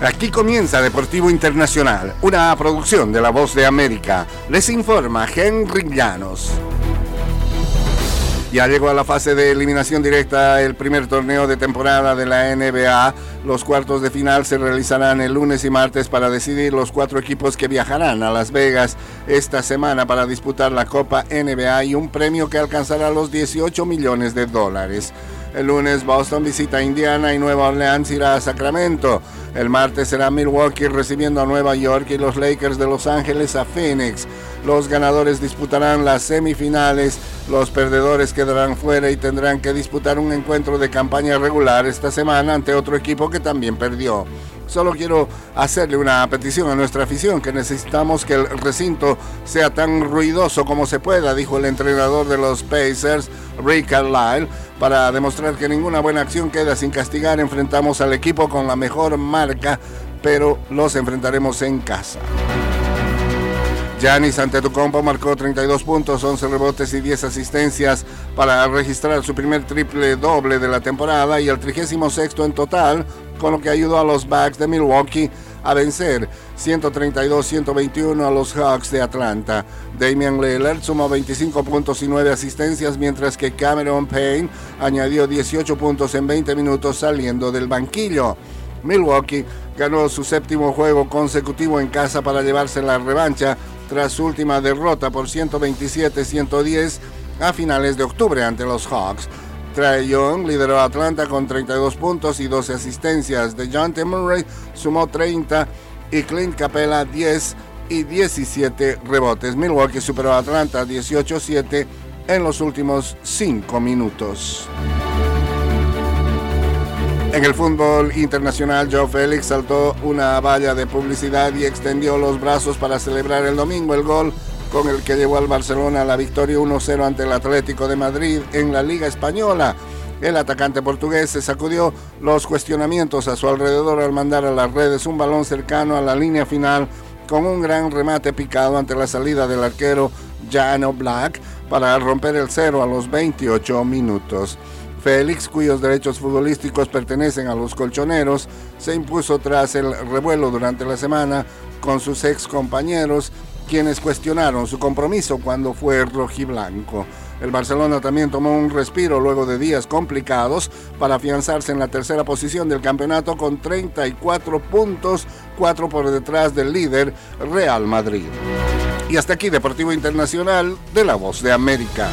Aquí comienza Deportivo Internacional, una producción de La Voz de América. Les informa Henry Llanos. Ya llegó a la fase de eliminación directa el primer torneo de temporada de la NBA. Los cuartos de final se realizarán el lunes y martes para decidir los cuatro equipos que viajarán a Las Vegas esta semana para disputar la Copa NBA y un premio que alcanzará los 18 millones de dólares. El lunes Boston visita Indiana y Nueva Orleans irá a Sacramento. El martes será Milwaukee recibiendo a Nueva York y los Lakers de Los Ángeles a Phoenix. Los ganadores disputarán las semifinales, los perdedores quedarán fuera y tendrán que disputar un encuentro de campaña regular esta semana ante otro equipo que también perdió. Solo quiero hacerle una petición a nuestra afición, que necesitamos que el recinto sea tan ruidoso como se pueda, dijo el entrenador de los Pacers, Rick Carlisle. Para demostrar que ninguna buena acción queda sin castigar, enfrentamos al equipo con la mejor marca, pero los enfrentaremos en casa. Giannis Antetokounmpo marcó 32 puntos, 11 rebotes y 10 asistencias para registrar su primer triple doble de la temporada y el 36 en total, con lo que ayudó a los Bucks de Milwaukee a vencer 132-121 a los Hawks de Atlanta. Damian Lillard sumó 25 puntos y 9 asistencias, mientras que Cameron Payne añadió 18 puntos en 20 minutos saliendo del banquillo. Milwaukee ganó su séptimo juego consecutivo en casa para llevarse la revancha tras su última derrota por 127-110 a finales de octubre ante los Hawks. Trae Young lideró a Atlanta con 32 puntos y 12 asistencias. De John Murray sumó 30 y Clint Capella 10 y 17 rebotes. Milwaukee superó a Atlanta 18-7 en los últimos 5 minutos. En el fútbol internacional, Joe Félix saltó una valla de publicidad y extendió los brazos para celebrar el domingo el gol con el que llevó al Barcelona la victoria 1-0 ante el Atlético de Madrid en la Liga Española. El atacante portugués se sacudió los cuestionamientos a su alrededor al mandar a las redes un balón cercano a la línea final con un gran remate picado ante la salida del arquero Jano Black para romper el cero a los 28 minutos. Félix, cuyos derechos futbolísticos pertenecen a los colchoneros, se impuso tras el revuelo durante la semana con sus ex compañeros, quienes cuestionaron su compromiso cuando fue rojiblanco. El Barcelona también tomó un respiro luego de días complicados para afianzarse en la tercera posición del campeonato con 34 puntos, 4 por detrás del líder Real Madrid. Y hasta aquí Deportivo Internacional de la Voz de América.